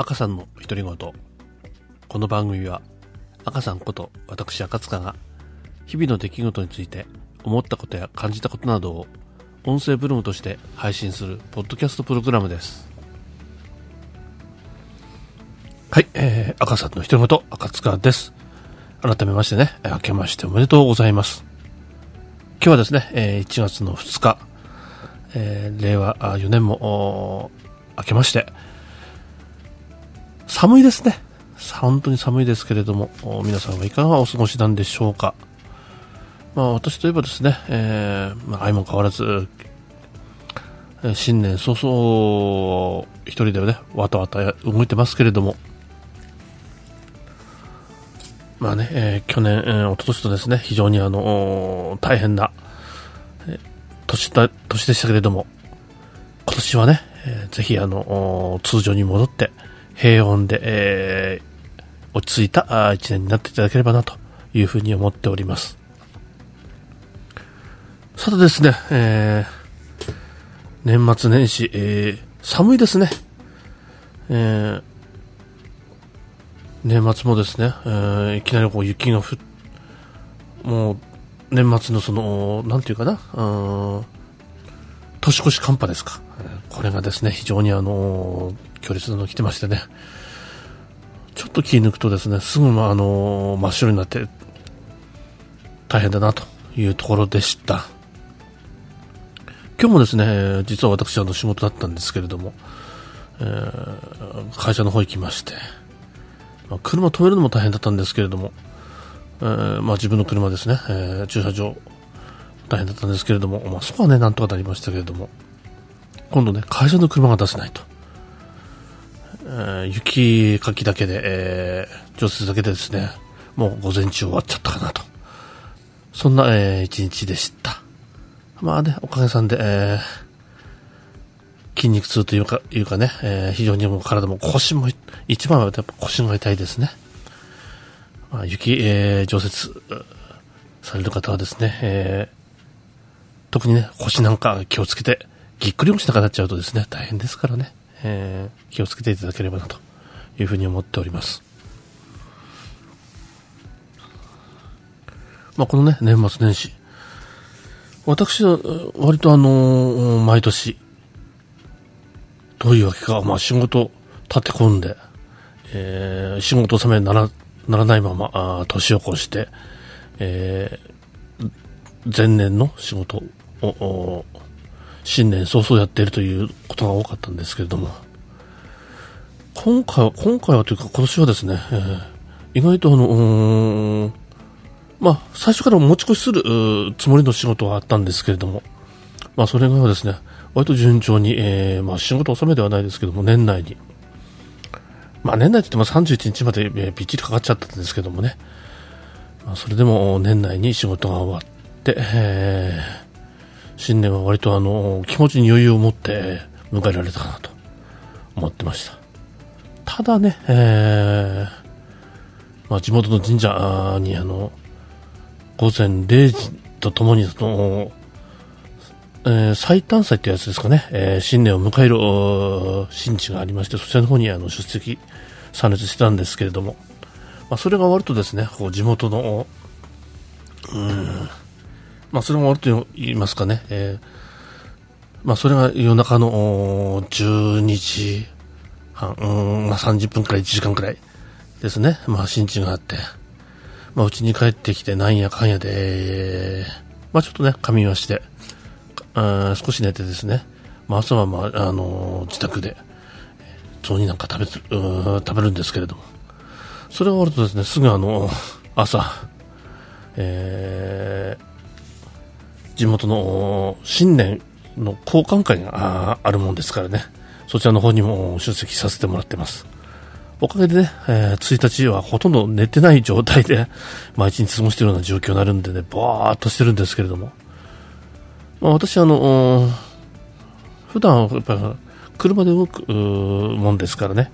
赤さんの独り言。この番組は、赤さんこと私赤塚が、日々の出来事について思ったことや感じたことなどを音声ブログとして配信するポッドキャストプログラムです。はい、えー、赤さんの独り言、赤塚です。改めましてね、明けましておめでとうございます。今日はですね、えー1月の2日、えー令和4年も明けまして、寒いですね。本当に寒いですけれども、皆さんはいかがお過ごしなんでしょうか。まあ私といえばですね、えーまあ相も変わらず、新年早々、一人でね、わたわた動いてますけれども、まあね、えー去年、えー、一昨年とですね、非常にあの、大変な、えー年だ、年でしたけれども、今年はね、えーぜひあの、通常に戻って、平穏で、えー落ち着いたあー一年になっていただければなというふうに思っております。さてですね、えー年末年始、えー寒いですね。えー年末もですね、えーいきなりこう雪が降っもう年末のその、なんていうかな、うん年越し寒波ですか。これがですね、非常にあのー強烈なの来てましてね、ちょっと気抜くとですね、すぐまあの真っ白になって大変だなというところでした。今日もですね、実は私あの仕事だったんですけれども、えー会社の方行きまして、まあ車止めるのも大変だったんですけれども、えーまあ、自分の車ですね、えー駐車場大変だったんですけれども、まあ、そこはね、なんとかなりましたけれども、今度ね、会社の車が出せないと。えー雪かきだけで、えー除雪だけでですね、もう午前中終わっちゃったかなと。そんな、えー一日でした。まあね、おかげさんで、えー筋肉痛というか、いうかね、えー非常にもう体も腰も、一番はやっぱ腰が痛いですね。まあ、雪、えー除雪される方はですね、えー特にね、腰なんか気をつけて、ぎっくり腰なんかなっちゃうとですね、大変ですからね、えー気をつけていただければなというふうに思っております。まあ、このね、年末年始。私は、割とあのー毎年、どういうわけか、まあ、仕事立て込んで、えー仕事納めならならないまま、あ年を越して、えー前年の仕事を、新年早々やっているということが多かったんですけれども、今回は、今回はというか今年はですね、えー意外とあの、まあ、最初から持ち越しするつもりの仕事はあったんですけれども、まあ、それがですね、割と順調に、えーまあ、仕事納めではないですけども、年内に、まあ、年内って言っても31日まで、えびっちりかかっちゃったんですけどもね、まあ、それでも年内に仕事が終わって、えー新年は割とあの気持ちに余裕を持って迎えられたかなと思ってました。ただね、えーまあ、地元の神社にあの午前0時とともにその、えー最短祭ってやつですかね、えー新年を迎える神地がありまして、そちらの方にあの出席、参列してたんですけれども、まあ、それが終わるとですね、こう地元の、うん、まあ、それが終わると言いますかね、えーまあ、それが夜中の12時半、うんまあ、30分くらい、1時間くらいですね、まあ、新地があって、まあ、うちに帰ってきて、なんやかんやで、えーまあ、ちょっとね、仮眠はして、あ少し寝てですね、まあ、朝は、まあ、あのー自宅で、雑煮なんか食べる、う食べるんですけれども、それが終わるとですね、すぐあの、朝、えー地元の新年の交換会があるもんですからね、そちらの方にも出席させてもらってます。おかげでね、えー1日はほとんど寝てない状態で、毎日過ごしているような状況になるんでね、ぼーっとしてるんですけれども、まあ、私あの、普段やっぱ車で動くもんですからね、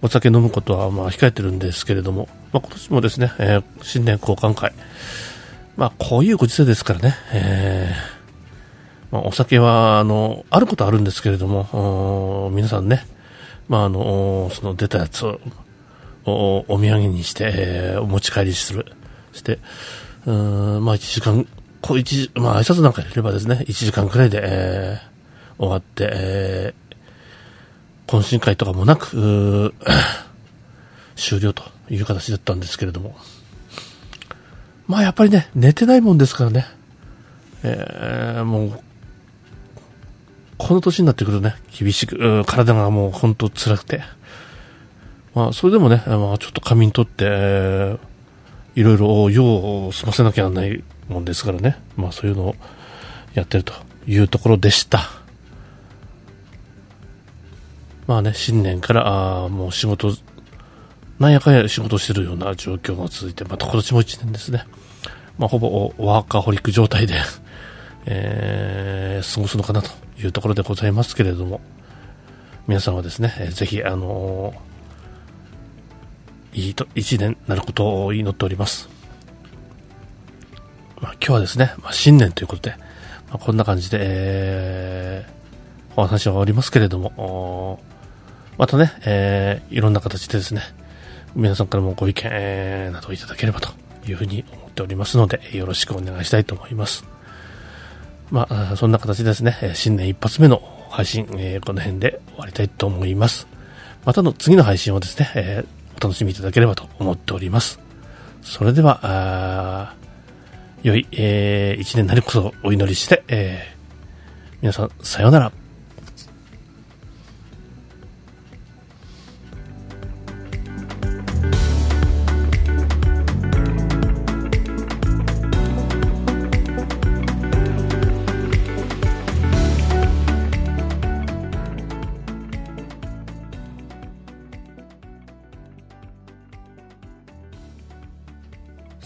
お酒飲むことはまあ控えてるんですけれども、まあ、今年もですね、えー新年交換会、まあ、こういうご時世ですからね、えーまあ、お酒はあのあることあるんですけれども、皆さんね、まあ、あの、その出たやつをおお土産にして、えー、お持ち帰りする。して、うん、まあ1時間、こう一まあ挨拶なんか入れればですね、1時間くらいで、えー、終わって、えー、懇親会とかもなく、終了という形だったんですけれども。まあやっぱりね、寝てないもんですからね。えー、もう、この年になってくるとね、厳しく、体がもう本当辛くて。まあ、それでもね、まあ、ちょっと仮眠取って、えー、いろいろ用を済ませなきゃならないもんですからね。まあ、そういうのをやってるというところでした。まあね、新年から、あもう仕事、なんやかんや仕事してるような状況が続いて、また今年も1年ですね。まあ、ほぼワーカーホリック状態でえー、過ごすのかなというところでございますけれども、皆さんはですね、えー、ぜひ、あのー、いいと、一年なることを祈っております。まあ、今日はですね、まあ、新年ということで、まあ、こんな感じで、えー、お話は終わりますけれども、またね、えー、いろんな形でですね、皆さんからもご意見、などいただければというふうに思っておりますので、よろしくお願いしたいと思います。まあ、そんな形ですね、新年一発目の配信、この辺で終わりたいと思います。またの次の配信をですね、お楽しみいただければと思っております。それでは、良い、えー、一年なりこそお祈りして、えー、皆さん、さようなら。